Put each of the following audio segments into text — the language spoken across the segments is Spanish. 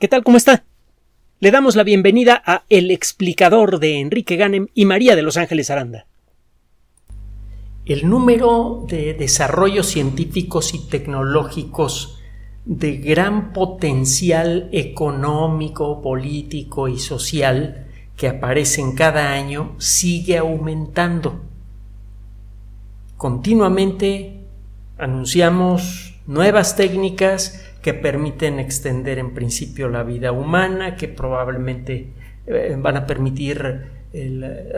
¿Qué tal? ¿Cómo está? Le damos la bienvenida a El explicador de Enrique Ganem y María de Los Ángeles Aranda. El número de desarrollos científicos y tecnológicos de gran potencial económico, político y social que aparecen cada año sigue aumentando. Continuamente anunciamos nuevas técnicas que permiten extender en principio la vida humana, que probablemente eh, van a permitir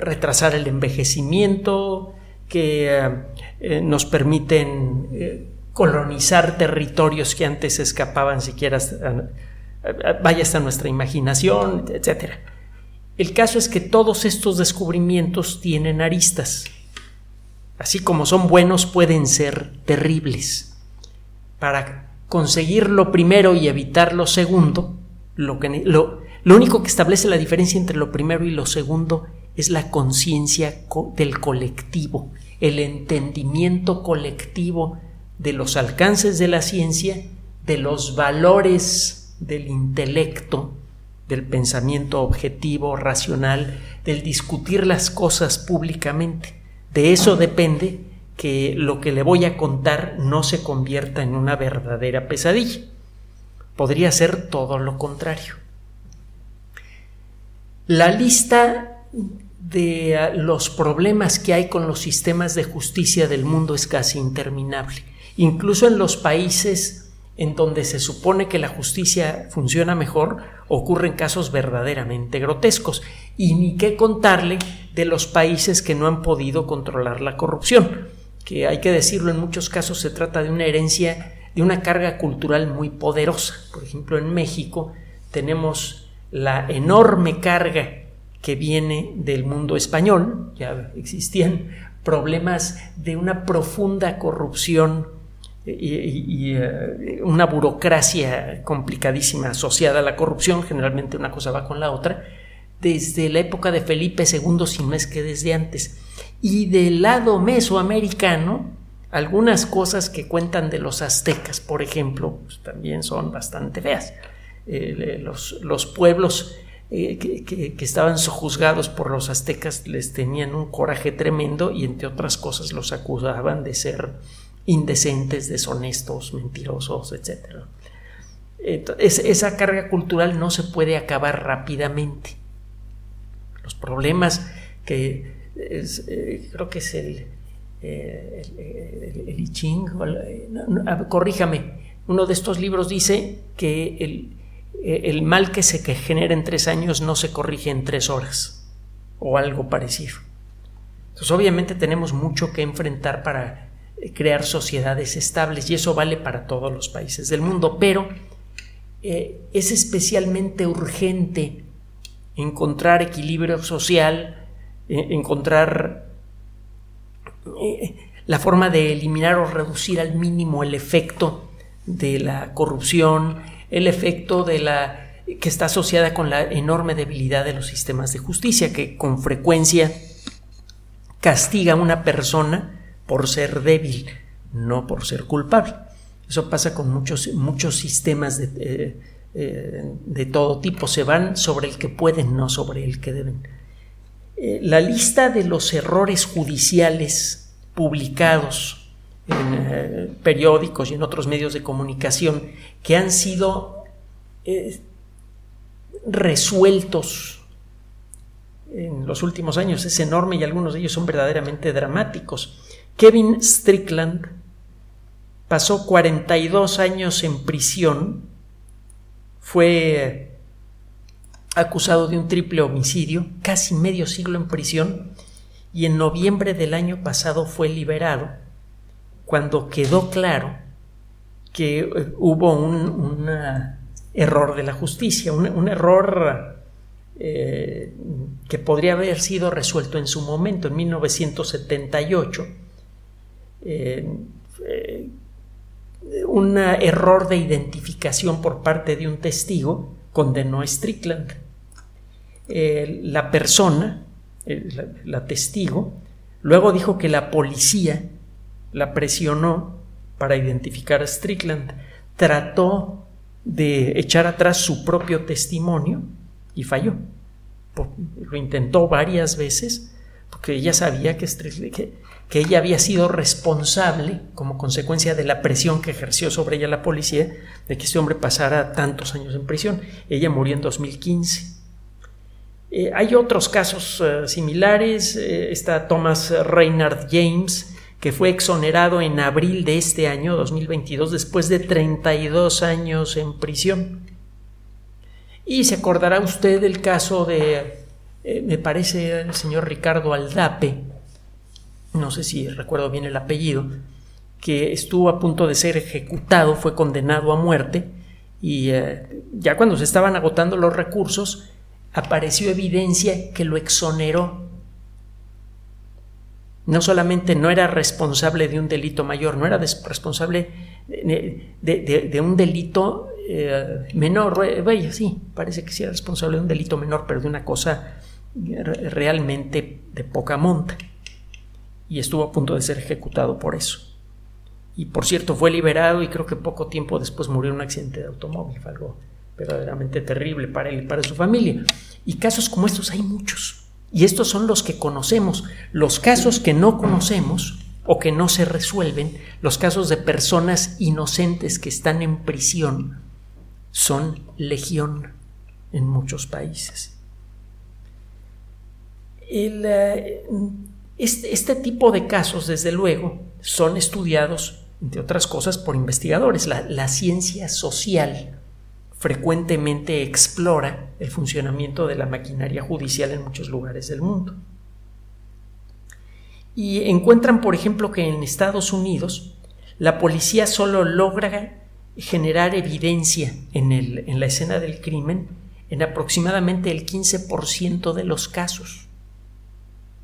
retrasar el envejecimiento, que eh, nos permiten eh, colonizar territorios que antes escapaban siquiera vaya hasta nuestra imaginación, etc. El caso es que todos estos descubrimientos tienen aristas. Así como son buenos, pueden ser terribles. Para conseguir lo primero y evitar lo segundo, lo, que, lo, lo único que establece la diferencia entre lo primero y lo segundo es la conciencia del colectivo, el entendimiento colectivo de los alcances de la ciencia, de los valores del intelecto, del pensamiento objetivo, racional, del discutir las cosas públicamente. De eso depende que lo que le voy a contar no se convierta en una verdadera pesadilla. Podría ser todo lo contrario. La lista de ah, los problemas que hay con los sistemas de justicia del mundo es casi interminable. Incluso en los países en donde se supone que la justicia funciona mejor, ocurren casos verdaderamente grotescos. Y ni qué contarle de los países que no han podido controlar la corrupción que hay que decirlo, en muchos casos se trata de una herencia, de una carga cultural muy poderosa. Por ejemplo, en México tenemos la enorme carga que viene del mundo español, ya existían problemas de una profunda corrupción y, eh, una burocracia complicadísima asociada a la corrupción, generalmente una cosa va con la otra, desde la época de Felipe II, sin más que desde antes. Y del lado mesoamericano, algunas cosas que cuentan de los aztecas, por ejemplo, pues, también son bastante feas. Eh, los, pueblos eh, que, estaban sojuzgados por los aztecas les tenían un coraje tremendo y entre otras cosas los acusaban de ser indecentes, deshonestos, mentirosos, etc. esa carga cultural no se puede acabar rápidamente. Los problemas que eh, creo que es el, eh, el, I Ching, corríjame, uno de estos libros dice que el, el mal que se genera en tres años no se corrige en tres horas o algo parecido. Entonces obviamente tenemos mucho que enfrentar para eh, crear sociedades estables y eso vale para todos los países del mundo, pero es especialmente urgente encontrar equilibrio social, eh, encontrar eh, la forma de eliminar o reducir al mínimo el efecto de la corrupción, el efecto de la que está asociada con la enorme debilidad de los sistemas de justicia, que con frecuencia castiga a una persona por ser débil, no por ser culpable. Eso pasa con muchos, muchos sistemas de, eh, de todo tipo, se van sobre el que pueden, no sobre el que deben. Eh, la lista de los errores judiciales publicados en eh, periódicos y en otros medios de comunicación que han sido eh, resueltos en los últimos años es enorme y algunos de ellos son verdaderamente dramáticos. Kevin Strickland pasó 42 años en prisión, fue acusado de un triple homicidio, casi medio siglo en prisión, y en noviembre del año pasado fue liberado cuando quedó claro que eh, hubo un, error de la justicia, un, error eh, que podría haber sido resuelto en su momento, en 1978. Un error de identificación por parte de un testigo condenó a Strickland la persona, la, testigo, luego dijo que la policía la presionó para identificar a Strickland. Trató de echar atrás su propio testimonio y falló. Lo intentó varias veces porque ella sabía que, que, ella había sido responsable como consecuencia de la presión que ejerció sobre ella la policía de que este hombre pasara tantos años en prisión. Ella murió en 2015. Eh, hay otros casos eh, similares. Eh, está Thomas Reynard James, que fue exonerado en abril de este año 2022 después de 32 años en prisión. Y se acordará usted del caso de, me parece, el señor Ricardo Aldape, no sé si recuerdo bien el apellido, que estuvo a punto de ser ejecutado, fue condenado a muerte y eh, ya cuando se estaban agotando los recursos, apareció evidencia que lo exoneró no solamente no era responsable de un delito mayor, no era responsable de, un delito eh, menor, vaya, sí, parece que sí era responsable de un delito menor, pero de una cosa realmente de poca monta. Y estuvo a punto de ser ejecutado por eso. Y por cierto, fue liberado y creo que poco tiempo después murió en un accidente de automóvil, fue algo verdaderamente terrible para él y para su familia. Y casos como estos hay muchos. Y estos son los que conocemos. Los casos que no conocemos o que no se resuelven, los casos de personas inocentes que están en prisión, son legión en muchos países. Eh, este, este, tipo de casos, desde luego, son estudiados, entre otras cosas, por investigadores. la ciencia social frecuentemente explora el funcionamiento de la maquinaria judicial en muchos lugares del mundo. Y encuentran, por ejemplo, que en Estados Unidos la policía solo logra generar evidencia en, en la escena del crimen en aproximadamente el 15% de los casos.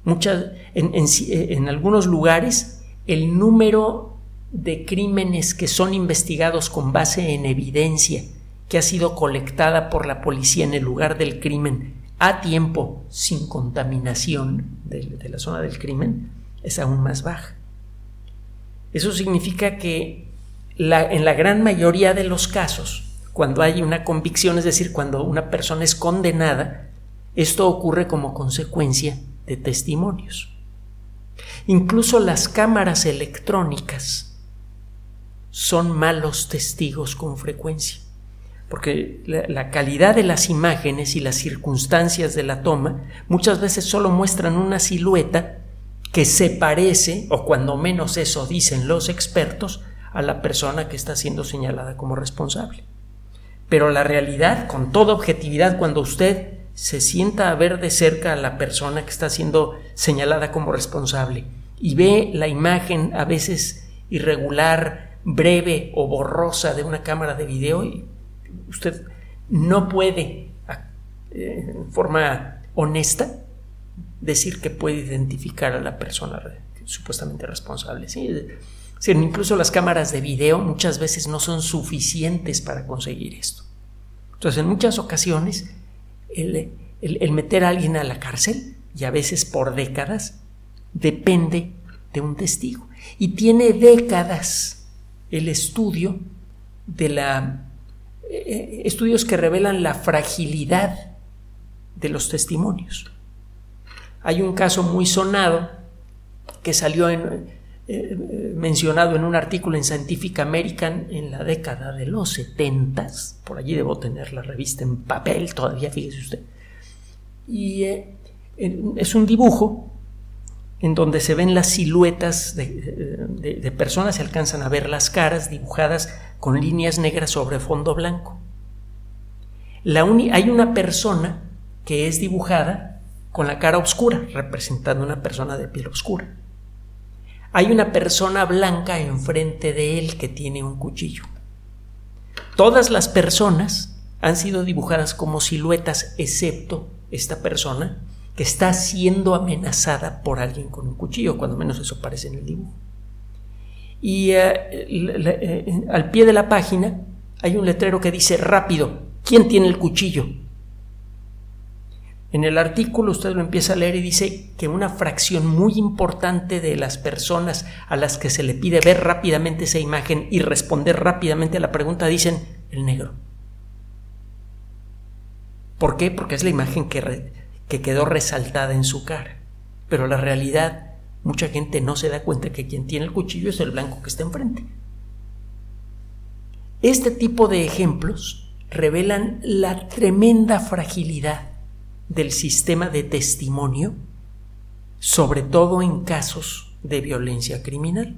Muchas, en algunos lugares el número de crímenes que son investigados con base en evidencia que ha sido colectada por la policía en el lugar del crimen a tiempo sin contaminación de, la zona del crimen es aún más baja. Eso significa que en la gran mayoría de los casos, cuando hay una convicción, es decir, cuando una persona es condenada, esto ocurre como consecuencia testimonios. Incluso las cámaras electrónicas son malos testigos con frecuencia porque la, calidad de las imágenes y las circunstancias de la toma muchas veces solo muestran una silueta que se parece, o cuando menos eso dicen los expertos, a la persona que está siendo señalada como responsable. Pero la realidad, con toda objetividad, cuando usted se sienta a ver de cerca a la persona que está siendo señalada como responsable y ve la imagen a veces irregular, breve o borrosa de una cámara de video, usted no puede eh, en forma honesta decir que puede identificar a la persona supuestamente responsable. ¿sí? incluso las cámaras de video muchas veces no son suficientes para conseguir esto. Entonces, en muchas ocasiones, el, el meter a alguien a la cárcel, y a veces por décadas, depende de un testigo. Y tiene décadas el estudio de la eh, estudios que revelan la fragilidad de los testimonios. Hay un caso muy sonado que salió en, eh, mencionado en un artículo en Scientific American en la década de los 70, por allí debo tener la revista en papel todavía, fíjese usted. Y eh, es un dibujo en donde se ven las siluetas de, personas, se alcanzan a ver las caras dibujadas con líneas negras sobre fondo blanco. hay una persona que es dibujada con la cara oscura, representando una persona de piel oscura. Hay una persona blanca enfrente de él que tiene un cuchillo. Todas las personas han sido dibujadas como siluetas, excepto esta persona que está siendo amenazada por alguien con un cuchillo, cuando menos eso parece en el dibujo. Y eh, eh, al pie de la página hay un letrero que dice rápido, ¿quién tiene el cuchillo? En el artículo usted lo empieza a leer y dice que una fracción muy importante de las personas a las que se le pide ver rápidamente esa imagen y responder rápidamente a la pregunta dicen el negro. ¿Por qué? Porque es la imagen que, que quedó resaltada en su cara. Pero la realidad, mucha gente no se da cuenta que quien tiene el cuchillo es el blanco que está enfrente. Este tipo de ejemplos revelan la tremenda fragilidad del sistema de testimonio, sobre todo en casos de violencia criminal.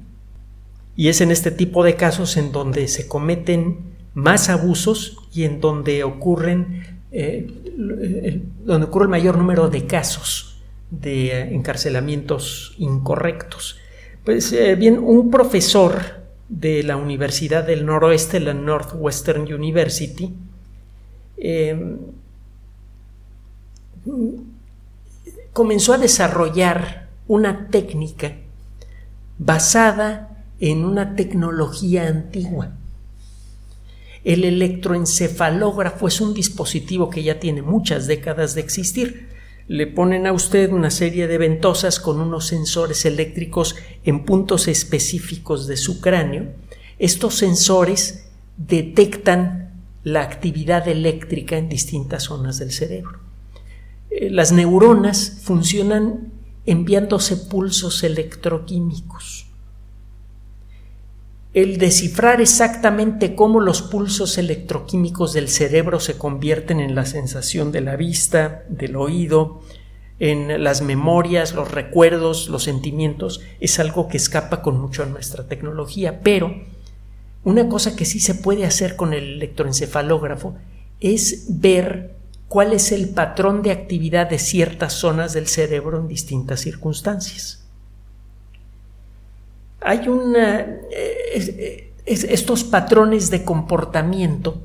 Y es en este tipo de casos en donde se cometen más abusos y en donde ocurren eh, donde ocurre el mayor número de casos de eh, encarcelamientos incorrectos. Pues eh, bien, un profesor de la Universidad del Noroeste, la Northwestern University, comenzó a desarrollar una técnica basada en una tecnología antigua. El electroencefalógrafo es un dispositivo que ya tiene muchas décadas de existir. Le ponen a usted una serie de ventosas con unos sensores eléctricos en puntos específicos de su cráneo. Estos sensores detectan la actividad eléctrica en distintas zonas del cerebro. Eh, las neuronas funcionan enviándose pulsos electroquímicos. El descifrar exactamente cómo los pulsos electroquímicos del cerebro se convierten en la sensación de la vista, del oído, en las memorias, los recuerdos, los sentimientos, es algo que escapa con mucho a nuestra tecnología, pero una cosa que sí se puede hacer con el electroencefalógrafo es ver cuál es el patrón de actividad de ciertas zonas del cerebro en distintas circunstancias. Hay una... Eh, estos patrones de comportamiento,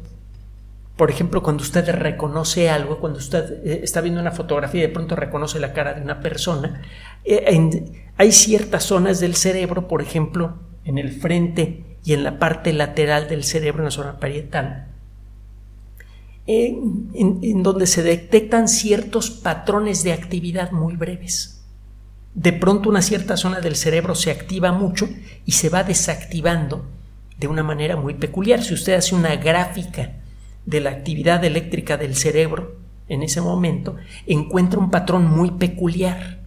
por ejemplo, cuando usted reconoce algo, cuando usted eh, está viendo una fotografía y de pronto reconoce la cara de una persona, eh, hay ciertas zonas del cerebro, por ejemplo, en el frente y en la parte lateral del cerebro, en la zona parietal, en, donde se detectan ciertos patrones de actividad muy breves. De pronto una cierta zona del cerebro se activa mucho y se va desactivando de una manera muy peculiar. Si usted hace una gráfica de la actividad eléctrica del cerebro en ese momento, encuentra un patrón muy peculiar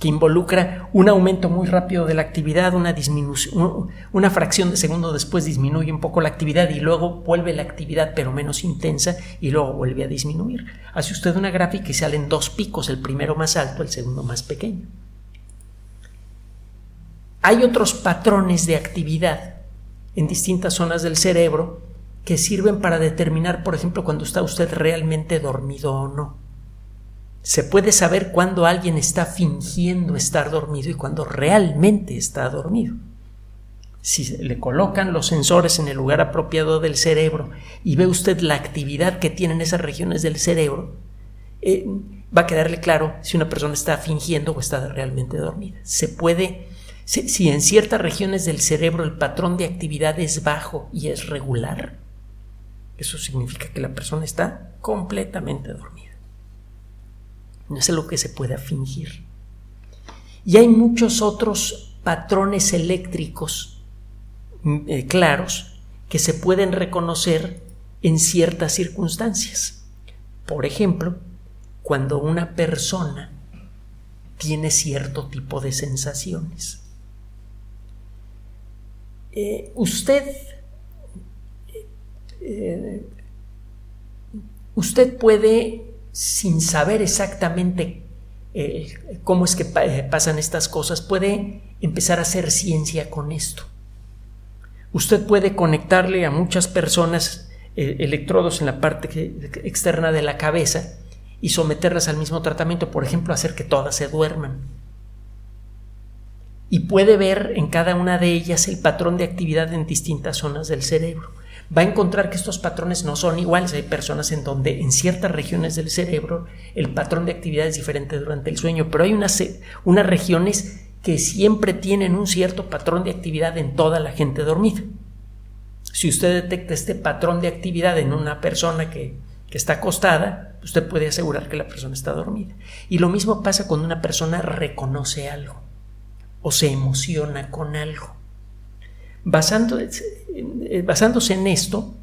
que involucra un aumento muy rápido de la actividad, una disminución, una fracción de segundo después disminuye un poco la actividad y luego vuelve la actividad pero menos intensa y luego vuelve a disminuir. Hace usted una gráfica y salen dos picos, el primero más alto, el segundo más pequeño. Hay otros patrones de actividad en distintas zonas del cerebro que sirven para determinar, por ejemplo, cuando está usted realmente dormido o no se puede saber cuándo alguien está fingiendo estar dormido y cuándo realmente está dormido. Si le colocan los sensores en el lugar apropiado del cerebro y ve usted la actividad que tienen esas regiones del cerebro, eh, va a quedarle claro si una persona está fingiendo o está realmente dormida. Se puede, si en ciertas regiones del cerebro el patrón de actividad es bajo y es regular, eso significa que la persona está completamente dormida no es algo que se pueda fingir. Y hay muchos otros patrones eléctricos mm, eh, claros que se pueden reconocer en ciertas circunstancias. Por ejemplo, cuando una persona tiene cierto tipo de sensaciones. Eh, usted eh, usted puede sin saber exactamente eh, cómo es que eh, pasan estas cosas, puede empezar a hacer ciencia con esto. Usted puede conectarle a muchas personas eh, electrodos en la parte externa de la cabeza y someterlas al mismo tratamiento, por ejemplo, hacer que todas se duerman. Y puede ver en cada una de ellas el patrón de actividad en distintas zonas del cerebro va a encontrar que estos patrones no son iguales. Hay personas en donde en ciertas regiones del cerebro el patrón de actividad es diferente durante el sueño, pero hay unas, unas regiones que siempre tienen un cierto patrón de actividad en toda la gente dormida. Si usted detecta este patrón de actividad en una persona que, que está acostada, usted puede asegurar que la persona está dormida. Y lo mismo pasa cuando una persona reconoce algo o se emociona con algo. Eh, basándose en esto,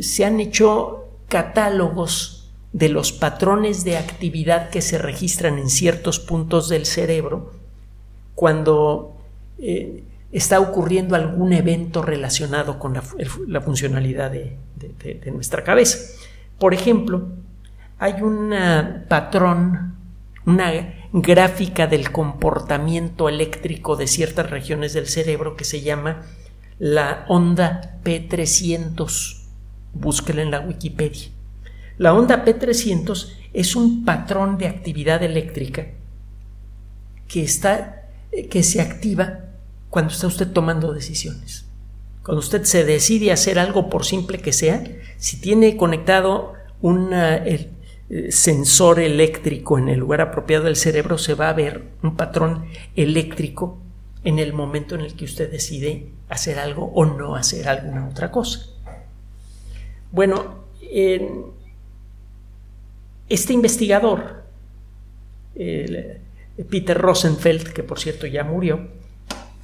se han hecho catálogos de los patrones de actividad que se registran en ciertos puntos del cerebro cuando eh, está ocurriendo algún evento relacionado con la, funcionalidad de, nuestra cabeza. Por ejemplo, hay un patrón, una gráfica del comportamiento eléctrico de ciertas regiones del cerebro que se llama la onda P300. Búsquela en la Wikipedia. La onda P300 es un patrón de actividad eléctrica que, está, que se activa cuando está usted tomando decisiones. Cuando usted se decide hacer algo por simple que sea, si tiene conectado un eh, sensor eléctrico en el lugar apropiado del cerebro, se va a ver un patrón eléctrico en el momento en el que usted decide hacer algo o no hacer alguna otra cosa. Bueno, este investigador, Peter Rosenfeld, que por cierto ya murió,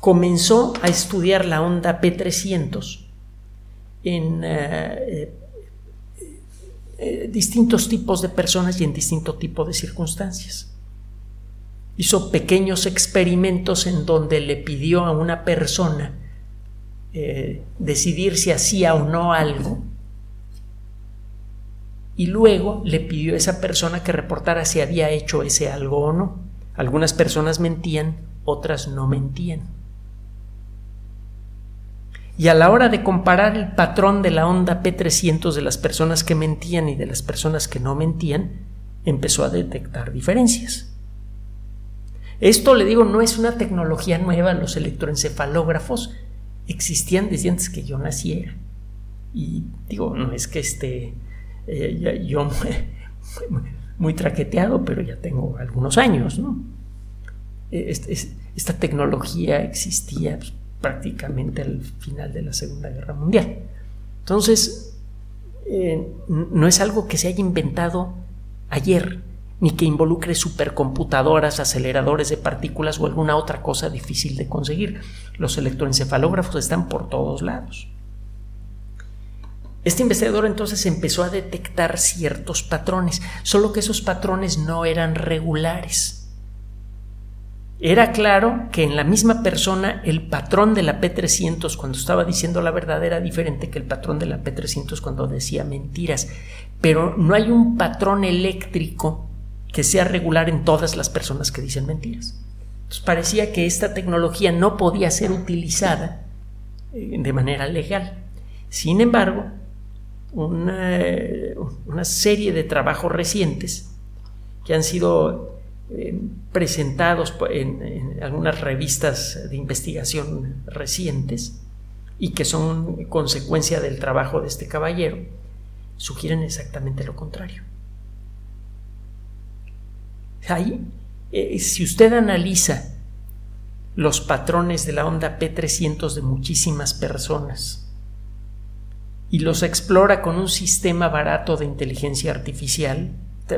comenzó a estudiar la onda P300 en eh, eh, eh, distintos tipos de personas y en distinto tipo de circunstancias. Hizo pequeños experimentos en donde le pidió a una persona decidir si hacía o no algo y luego le pidió a esa persona que reportara si había hecho ese algo o no. Algunas personas mentían, otras no mentían y a la hora de comparar el patrón de la onda P300 de las personas que mentían y de las personas que no mentían, empezó a detectar diferencias. Esto, le digo, no es una tecnología nueva, los electroencefalógrafos existían desde antes que yo naciera. Y digo, no es que esté eh, yo muy, traqueteado, pero ya tengo algunos años, ¿no? esta tecnología existía pues, prácticamente al final de la Segunda Guerra Mundial. Entonces, eh, no es algo que se haya inventado ayer, ni que involucre supercomputadoras, aceleradores de partículas o alguna otra cosa difícil de conseguir. Los electroencefalógrafos están por todos lados. Este investigador entonces empezó a detectar ciertos patrones, solo que esos patrones no eran regulares. Era claro que en la misma persona el patrón de la P300 cuando estaba diciendo la verdad era diferente que el patrón de la P300 cuando decía mentiras, pero no hay un patrón eléctrico que sea regular en todas las personas que dicen mentiras. Parecía que esta tecnología no podía ser utilizada eh, de manera legal. Sin embargo, una, una serie de trabajos recientes que han sido eh, presentados en, algunas revistas de investigación recientes y que son consecuencia del trabajo de este caballero, sugieren exactamente lo contrario. Eh, si usted analiza los patrones de la onda P300 de muchísimas personas y los explora con un sistema barato de inteligencia artificial,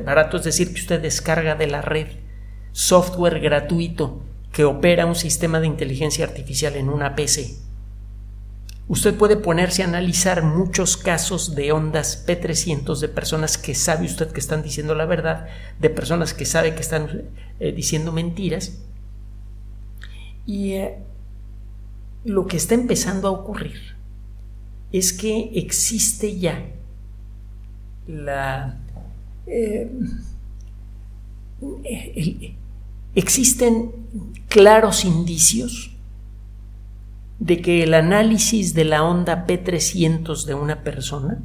barato es decir que usted descarga de la red software gratuito que opera un sistema de inteligencia artificial en una PC. Usted puede ponerse a analizar muchos casos de ondas P300 de personas que sabe usted que están diciendo la verdad, de personas que sabe que están eh, diciendo mentiras. Y eh, lo que está empezando a ocurrir es que existe ya la... Eh, existen claros indicios de que el análisis de la onda P300 de una persona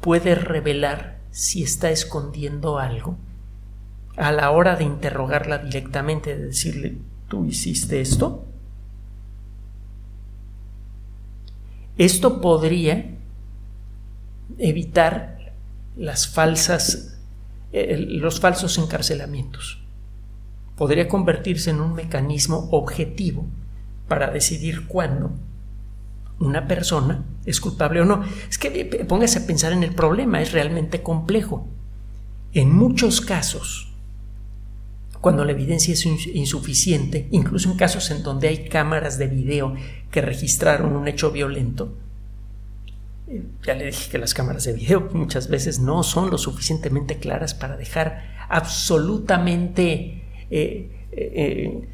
puede revelar si está escondiendo algo a la hora de interrogarla directamente, de decirle, ¿tú hiciste esto? Esto podría evitar las falsas, eh, los falsos encarcelamientos podría convertirse en un mecanismo objetivo para decidir cuándo una persona es culpable o no. Es que eh, póngase a pensar en el problema, es realmente complejo. En muchos casos, cuando la evidencia es insuficiente, incluso en casos en donde hay cámaras de video que registraron un hecho violento, eh, ya le dije que las cámaras de video muchas veces no son lo suficientemente claras para dejar absolutamente eh,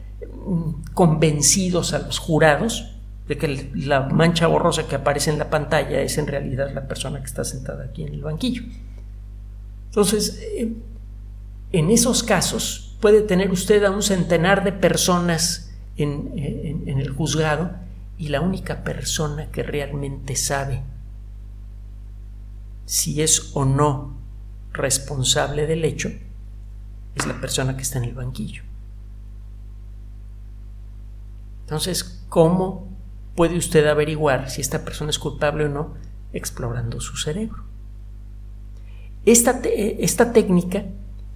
convencidos a los jurados de que la mancha borrosa que aparece en la pantalla es en realidad la persona que está sentada aquí en el banquillo. Entonces, en esos casos puede tener usted a un centenar de personas en, el juzgado y la única persona que realmente sabe si es o no responsable del hecho es la persona que está en el banquillo. Entonces, ¿cómo puede usted averiguar si esta persona es culpable o no explorando su cerebro? Esta, esta técnica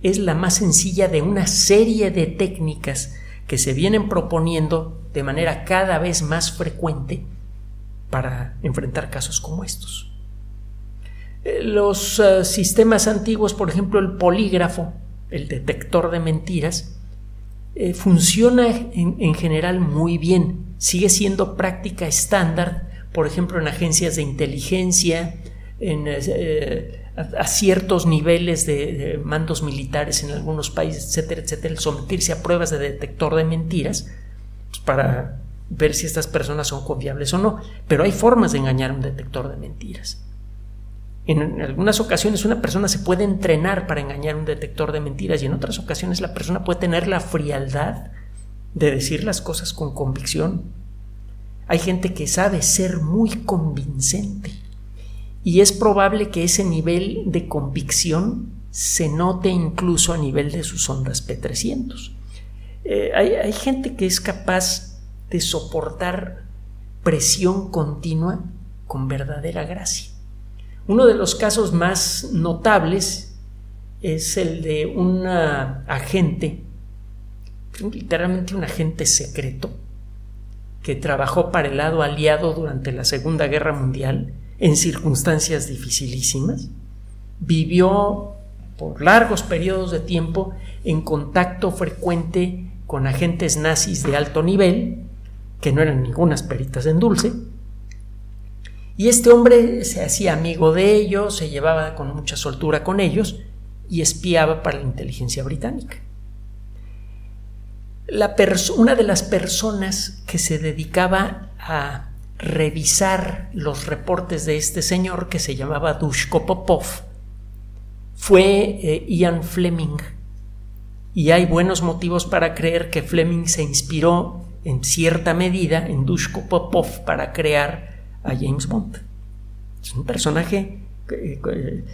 es la más sencilla de una serie de técnicas que se vienen proponiendo de manera cada vez más frecuente para enfrentar casos como estos. Eh, los eh, sistemas antiguos, por ejemplo el polígrafo, el detector de mentiras, eh, funciona en, general muy bien, sigue siendo práctica estándar, por ejemplo en agencias de inteligencia, en a, ciertos niveles de, mandos militares en algunos países, etcétera, etcétera, el someterse a pruebas de detector de mentiras pues, para ver si estas personas son confiables o no. Pero hay formas de engañar a un detector de mentiras. En algunas ocasiones una persona se puede entrenar para engañar un detector de mentiras y en otras ocasiones la persona puede tener la frialdad de decir las cosas con convicción. Hay gente que sabe ser muy convincente y es probable que ese nivel de convicción se note incluso a nivel de sus ondas P300. Eh, hay, gente que es capaz de soportar presión continua con verdadera gracia. Uno de los casos más notables es el de un agente, literalmente un agente secreto, que trabajó para el lado aliado durante la Segunda Guerra Mundial en circunstancias dificilísimas, vivió por largos periodos de tiempo en contacto frecuente con agentes nazis de alto nivel, que no eran ningunas peritas en dulce, y este hombre se hacía amigo de ellos, se llevaba con mucha soltura con ellos y espiaba para la inteligencia británica. Una de las personas que se dedicaba a revisar los reportes de este señor que se llamaba Dushko Popov fue eh, Ian Fleming. Y hay buenos motivos para creer que Fleming se inspiró en cierta medida en Dushko Popov para crear a James Bond. Es un personaje que,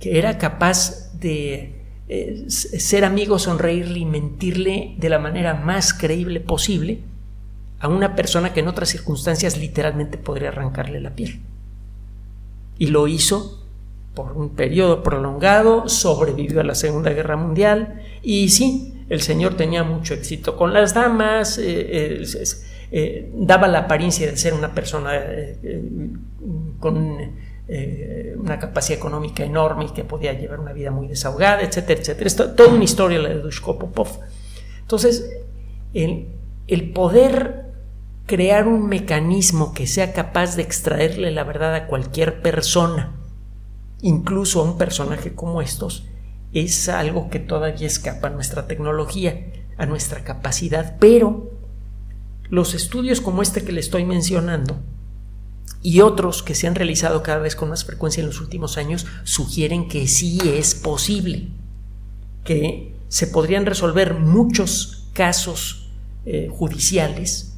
era capaz de eh, ser amigo, sonreírle y mentirle de la manera más creíble posible a una persona que en otras circunstancias literalmente podría arrancarle la piel. Y lo hizo por un periodo prolongado, sobrevivió a la Segunda Guerra Mundial y sí, el señor tenía mucho éxito con las damas, eh, eh, eh, daba la apariencia de ser una persona con una capacidad económica enorme y que podía llevar una vida muy desahogada, etcétera, etcétera. Es toda una historia la de Dushko Popov. Entonces, el, el poder crear un mecanismo que sea capaz de extraerle la verdad a cualquier persona, incluso a un personaje como estos, es algo que todavía escapa a nuestra tecnología, a nuestra capacidad, pero los estudios como este que le estoy mencionando y otros que se han realizado cada vez con más frecuencia en los últimos años sugieren que sí es posible, que se podrían resolver muchos casos eh, judiciales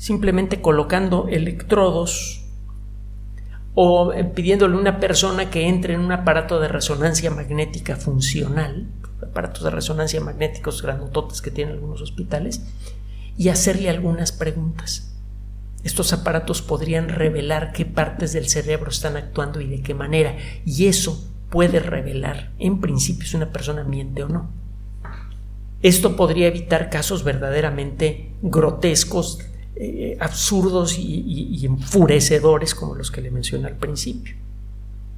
simplemente colocando electrodos o eh, pidiéndole a una persona que entre en un aparato de resonancia magnética funcional, aparatos de resonancia magnéticos grandototes que tienen algunos hospitales, y hacerle algunas preguntas. Estos aparatos podrían revelar qué partes del cerebro están actuando y de qué manera, y eso puede revelar, en principio, si una persona miente o no. Esto podría evitar casos verdaderamente grotescos eh, absurdos y, enfurecedores como los que le mencioné al principio.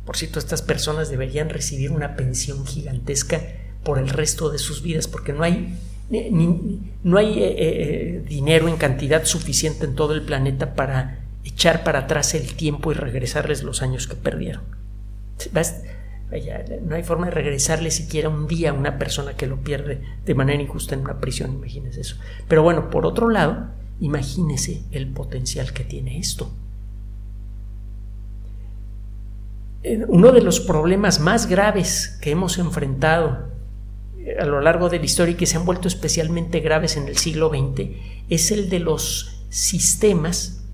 Por cierto, estas personas deberían recibir una pensión gigantesca por el resto de sus vidas, porque no hay, no hay eh, eh, dinero en cantidad suficiente en todo el planeta para echar para atrás el tiempo y regresarles los años que perdieron. no hay forma de regresarle siquiera un día a una persona que lo pierde de manera injusta en una prisión, imagínese eso. Pero bueno, por otro lado, imagínese el potencial que tiene esto. Uno de los problemas más graves que hemos enfrentado eh, a lo largo de la historia y que se han vuelto especialmente graves en el siglo XX es el de los sistemas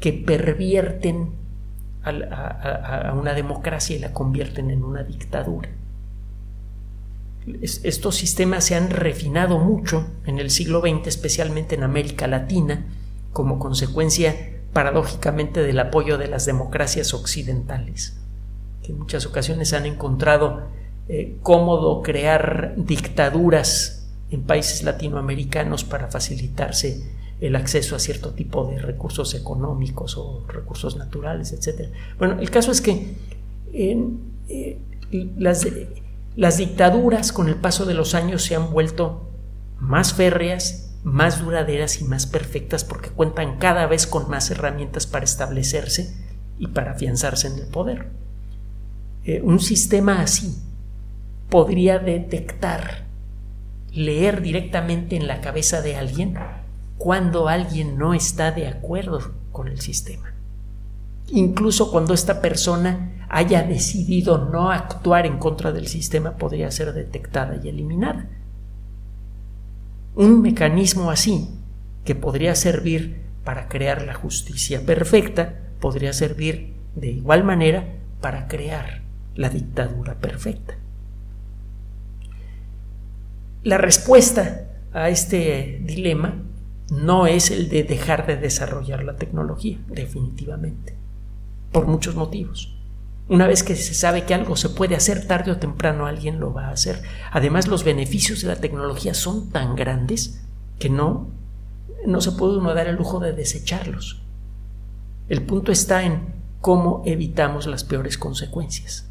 que pervierten a, una democracia y la convierten en una dictadura. estos sistemas se han refinado mucho en el siglo XX, especialmente en América Latina, como consecuencia paradójicamente del apoyo de las democracias occidentales, que en muchas ocasiones han encontrado eh, cómodo crear dictaduras en países latinoamericanos para facilitarse el acceso a cierto tipo de recursos económicos o recursos naturales, etc. Bueno, el caso es que eh, las, las dictaduras con el paso de los años se han vuelto más férreas, más duraderas y más perfectas porque cuentan cada vez con más herramientas para establecerse y para afianzarse en el poder. Eh, un sistema así podría detectar, leer directamente en la cabeza de alguien cuando alguien no está de acuerdo con el sistema. Incluso cuando esta persona haya decidido no actuar en contra del sistema, podría ser detectada y eliminada. Un mecanismo así, que podría servir para crear la justicia perfecta, podría servir de igual manera para crear la dictadura perfecta. La respuesta a este dilema no es el de dejar de desarrollar la tecnología, definitivamente, por muchos motivos. Una vez que se sabe que algo se puede hacer tarde o temprano, alguien lo va a hacer. Además, los beneficios de la tecnología son tan grandes que no, no se puede uno dar el lujo de desecharlos. El punto está en cómo evitamos las peores consecuencias.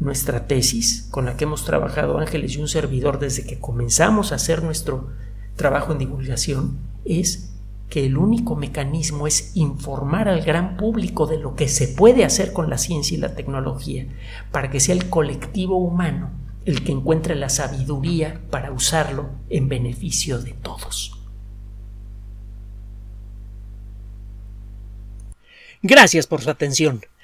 Nuestra tesis, con la que hemos trabajado Ángeles y un servidor desde que comenzamos a hacer nuestro trabajo en divulgación es que el único mecanismo es informar al gran público de lo que se puede hacer con la ciencia y la tecnología, para que sea el colectivo humano el que encuentre la sabiduría para usarlo en beneficio de todos. Gracias por su atención.